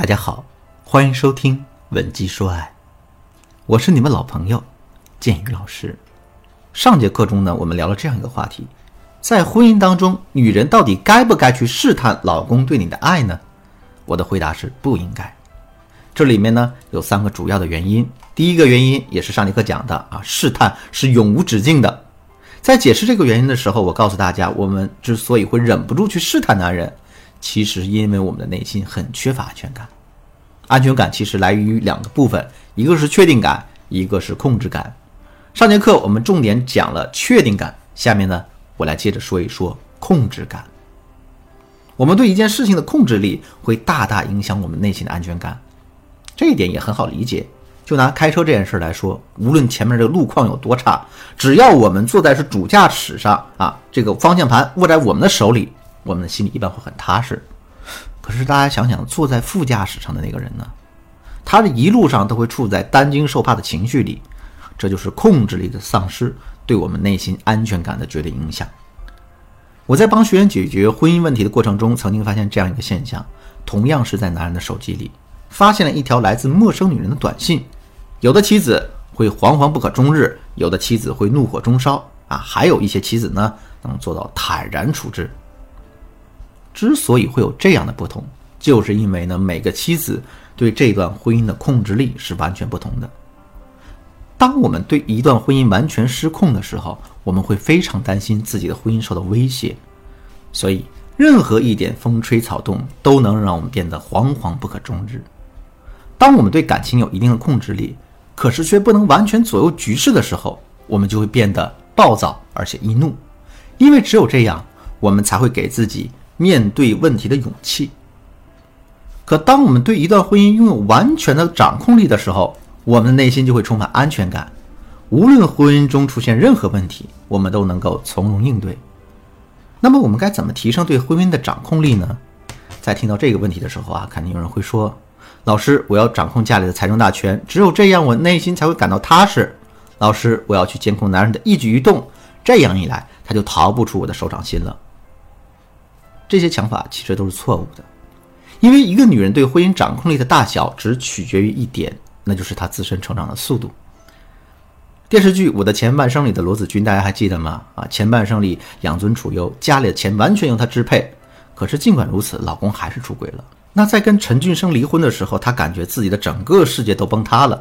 大家好，欢迎收听《稳基说爱》，我是你们老朋友建宇老师。上节课中呢，我们聊了这样一个话题：在婚姻当中，女人到底该不该去试探老公对你的爱呢？我的回答是不应该。这里面呢有三个主要的原因。第一个原因也是上节课讲的啊，试探是永无止境的。在解释这个原因的时候，我告诉大家，我们之所以会忍不住去试探男人。其实，因为我们的内心很缺乏安全感。安全感其实来源于两个部分，一个是确定感，一个是控制感。上节课我们重点讲了确定感，下面呢，我来接着说一说控制感。我们对一件事情的控制力会大大影响我们内心的安全感，这一点也很好理解。就拿开车这件事来说，无论前面这个路况有多差，只要我们坐在是主驾驶上啊，这个方向盘握在我们的手里。我们的心里一般会很踏实，可是大家想想，坐在副驾驶上的那个人呢？他的一路上都会处在担惊受怕的情绪里，这就是控制力的丧失对我们内心安全感的绝对影响。我在帮学员解决婚姻问题的过程中，曾经发现这样一个现象：同样是在男人的手机里，发现了一条来自陌生女人的短信，有的妻子会惶惶不可终日，有的妻子会怒火中烧啊，还有一些妻子呢，能做到坦然处之。之所以会有这样的不同，就是因为呢，每个妻子对这段婚姻的控制力是完全不同的。当我们对一段婚姻完全失控的时候，我们会非常担心自己的婚姻受到威胁，所以任何一点风吹草动都能让我们变得惶惶不可终日。当我们对感情有一定的控制力，可是却不能完全左右局势的时候，我们就会变得暴躁而且易怒，因为只有这样，我们才会给自己。面对问题的勇气。可当我们对一段婚姻拥有完全的掌控力的时候，我们的内心就会充满安全感。无论婚姻中出现任何问题，我们都能够从容应对。那么，我们该怎么提升对婚姻的掌控力呢？在听到这个问题的时候啊，肯定有人会说：“老师，我要掌控家里的财政大权，只有这样，我内心才会感到踏实。”老师，我要去监控男人的一举一动，这样一来，他就逃不出我的手掌心了。这些想法其实都是错误的，因为一个女人对婚姻掌控力的大小只取决于一点，那就是她自身成长的速度。电视剧《我的前半生》里的罗子君，大家还记得吗？啊，前半生里养尊处优，家里的钱完全由她支配。可是尽管如此，老公还是出轨了。那在跟陈俊生离婚的时候，她感觉自己的整个世界都崩塌了。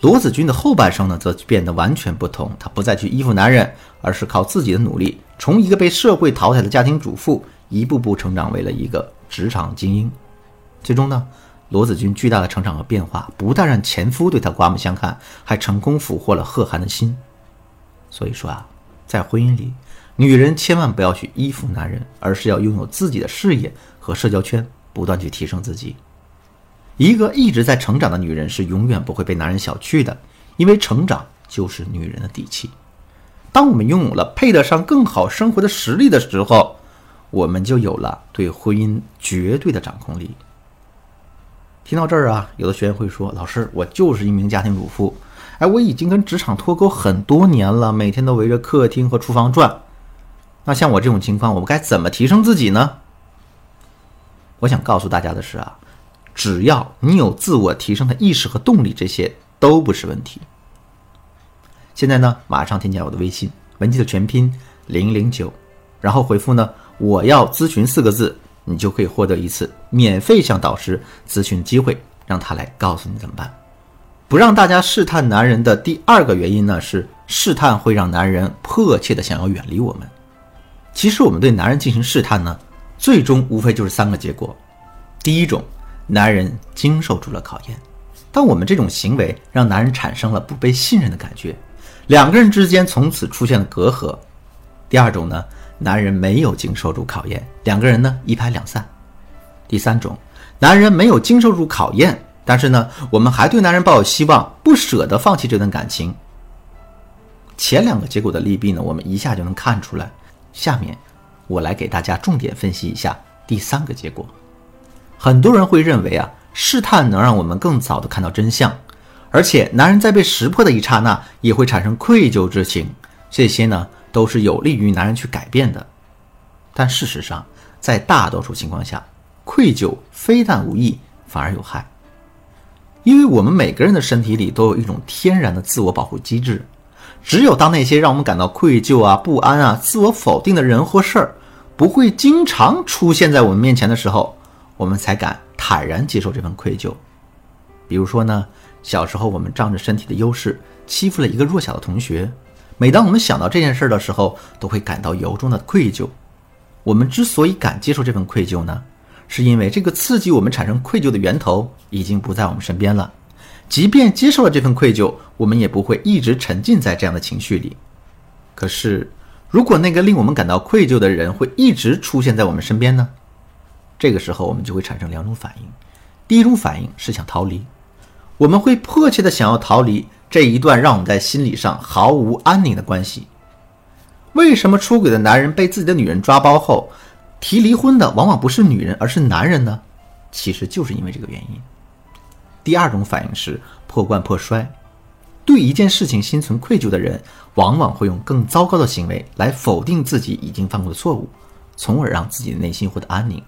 罗子君的后半生呢，则变得完全不同，她不再去依附男人，而是靠自己的努力，从一个被社会淘汰的家庭主妇。一步步成长为了一个职场精英，最终呢，罗子君巨大的成长和变化，不但让前夫对她刮目相看，还成功俘获了贺涵的心。所以说啊，在婚姻里，女人千万不要去依附男人，而是要拥有自己的事业和社交圈，不断去提升自己。一个一直在成长的女人是永远不会被男人小觑的，因为成长就是女人的底气。当我们拥有了配得上更好生活的实力的时候，我们就有了对婚姻绝对的掌控力。听到这儿啊，有的学员会说：“老师，我就是一名家庭主妇，哎，我已经跟职场脱钩很多年了，每天都围着客厅和厨房转。那像我这种情况，我们该怎么提升自己呢？”我想告诉大家的是啊，只要你有自我提升的意识和动力，这些都不是问题。现在呢，马上添加我的微信文姬的全拼零零九，然后回复呢。我要咨询四个字，你就可以获得一次免费向导师咨询机会，让他来告诉你怎么办。不让大家试探男人的第二个原因呢，是试探会让男人迫切的想要远离我们。其实我们对男人进行试探呢，最终无非就是三个结果。第一种，男人经受住了考验，当我们这种行为让男人产生了不被信任的感觉，两个人之间从此出现了隔阂。第二种呢？男人没有经受住考验，两个人呢一拍两散。第三种，男人没有经受住考验，但是呢，我们还对男人抱有希望，不舍得放弃这段感情。前两个结果的利弊呢，我们一下就能看出来。下面我来给大家重点分析一下第三个结果。很多人会认为啊，试探能让我们更早的看到真相，而且男人在被识破的一刹那也会产生愧疚之情。这些呢？都是有利于男人去改变的，但事实上，在大多数情况下，愧疚非但无益，反而有害。因为我们每个人的身体里都有一种天然的自我保护机制，只有当那些让我们感到愧疚啊、不安啊、自我否定的人或事儿不会经常出现在我们面前的时候，我们才敢坦然接受这份愧疚。比如说呢，小时候我们仗着身体的优势欺负了一个弱小的同学，每当我们想到这件事儿的时候，都会感到由衷的愧疚。我们之所以敢接受这份愧疚呢？是因为这个刺激我们产生愧疚的源头已经不在我们身边了，即便接受了这份愧疚，我们也不会一直沉浸在这样的情绪里。可是，如果那个令我们感到愧疚的人会一直出现在我们身边呢？这个时候，我们就会产生两种反应。第一种反应是想逃离，我们会迫切的想要逃离这一段让我们在心理上毫无安宁的关系。为什么出轨的男人被自己的女人抓包后？提离婚的往往不是女人，而是男人呢，其实就是因为这个原因。第二种反应是破罐破摔，对一件事情心存愧疚的人，往往会用更糟糕的行为来否定自己已经犯过的错误，从而让自己的内心获得安宁。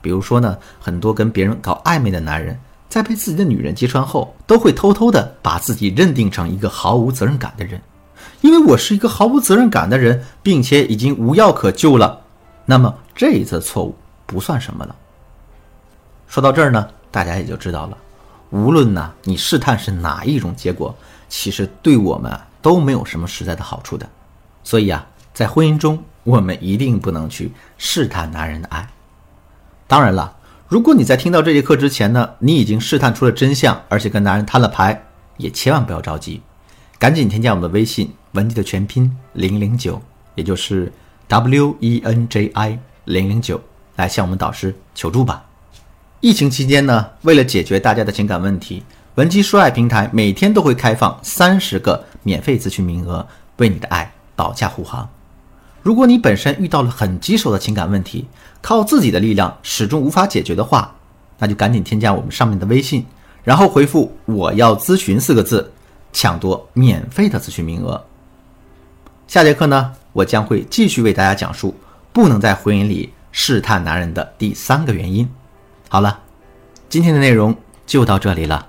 比如说呢，很多跟别人搞暧昧的男人，在被自己的女人揭穿后，都会偷偷的把自己认定成一个毫无责任感的人，因为我是一个毫无责任感的人，并且已经无药可救了。那么这一次错误不算什么了。说到这儿呢，大家也就知道了，无论呢你试探是哪一种结果，其实对我们都没有什么实在的好处的。所以啊，在婚姻中，我们一定不能去试探男人的爱。当然了，如果你在听到这节课之前呢，你已经试探出了真相，而且跟男人摊了牌，也千万不要着急，赶紧添加我们的微信文姬的全拼零零九，也就是。w e n j i 零零九来向我们导师求助吧。疫情期间呢，为了解决大家的情感问题，文姬说爱平台每天都会开放三十个免费咨询名额，为你的爱保驾护航。如果你本身遇到了很棘手的情感问题，靠自己的力量始终无法解决的话，那就赶紧添加我们上面的微信，然后回复“我要咨询”四个字，抢夺免费的咨询名额。下节课呢？我将会继续为大家讲述不能在婚姻里试探男人的第三个原因。好了，今天的内容就到这里了。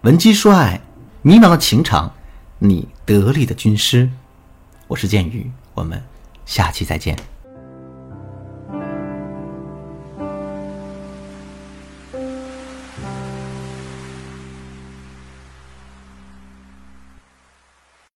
闻鸡说爱，迷茫的情场，你得力的军师。我是剑宇，我们下期再见。